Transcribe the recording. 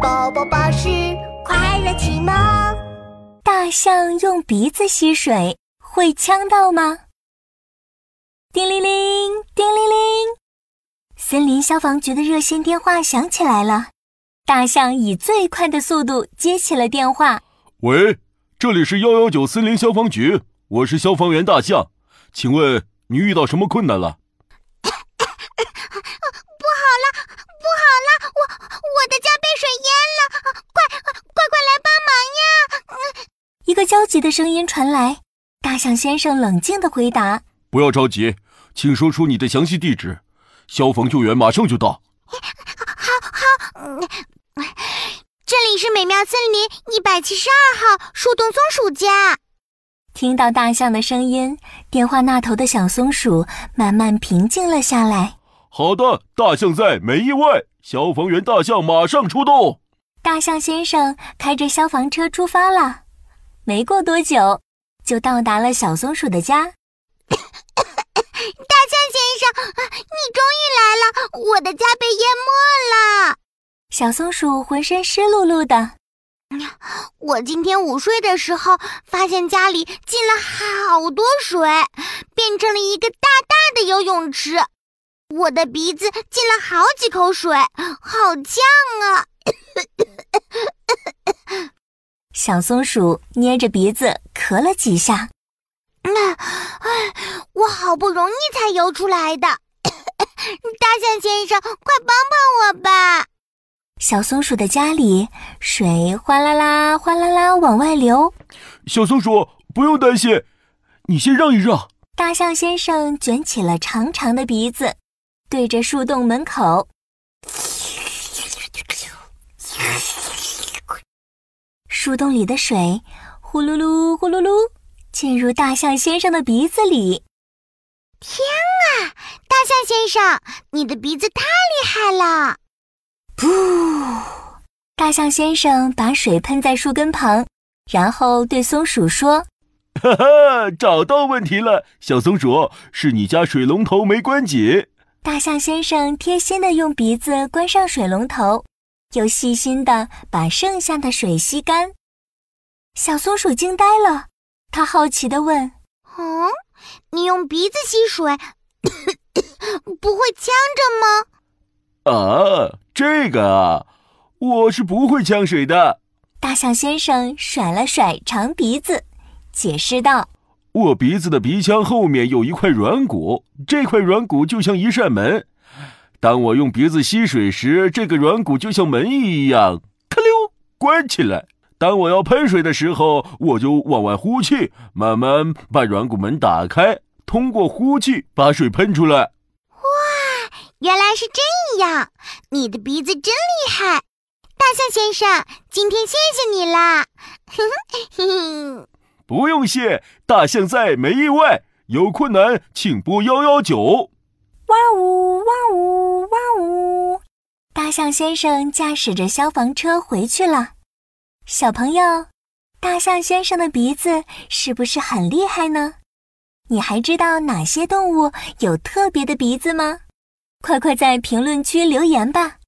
宝宝巴士快乐启蒙。大象用鼻子吸水会呛到吗？叮铃铃，叮铃铃，森林消防局的热线电话响起来了。大象以最快的速度接起了电话。喂，这里是幺幺九森林消防局，我是消防员大象，请问你遇到什么困难了？焦急的声音传来，大象先生冷静的回答：“不要着急，请说出你的详细地址，消防救援马上就到。”“好好，这里是美妙森林一百七十二号树洞松鼠家。”听到大象的声音，电话那头的小松鼠慢慢平静了下来。“好的，大象在，没意外，消防员大象马上出动。”大象先生开着消防车出发了。没过多久，就到达了小松鼠的家。大象先生，你终于来了！我的家被淹没了。小松鼠浑身湿漉漉的。我今天午睡的时候，发现家里进了好多水，变成了一个大大的游泳池。我的鼻子进了好几口水，好呛啊！小松鼠捏着鼻子咳了几下，那，哎，我好不容易才游出来的。大象先生，快帮帮我吧！小松鼠的家里水哗啦啦、哗啦啦往外流。小松鼠不用担心，你先让一让。大象先生卷起了长长的鼻子，对着树洞门口。树洞里的水呼噜噜、呼噜噜进入大象先生的鼻子里。天啊，大象先生，你的鼻子太厉害了！噗！大象先生把水喷在树根旁，然后对松鼠说：“哈哈，找到问题了，小松鼠，是你家水龙头没关紧。”大象先生贴心的用鼻子关上水龙头。又细心的把剩下的水吸干，小松鼠惊呆了。它好奇地问：“嗯，你用鼻子吸水，不会呛着吗？”“啊，这个啊，我是不会呛水的。”大象先生甩了甩长鼻子，解释道：“我鼻子的鼻腔后面有一块软骨，这块软骨就像一扇门。”当我用鼻子吸水时，这个软骨就像门一样，咔溜关起来。当我要喷水的时候，我就往外呼气，慢慢把软骨门打开，通过呼气把水喷出来。哇，原来是这样！你的鼻子真厉害，大象先生，今天谢谢你啦！不用谢，大象在，没意外。有困难请拨幺幺九。哇呜哇呜哇呜！大象先生驾驶着消防车回去了。小朋友，大象先生的鼻子是不是很厉害呢？你还知道哪些动物有特别的鼻子吗？快快在评论区留言吧！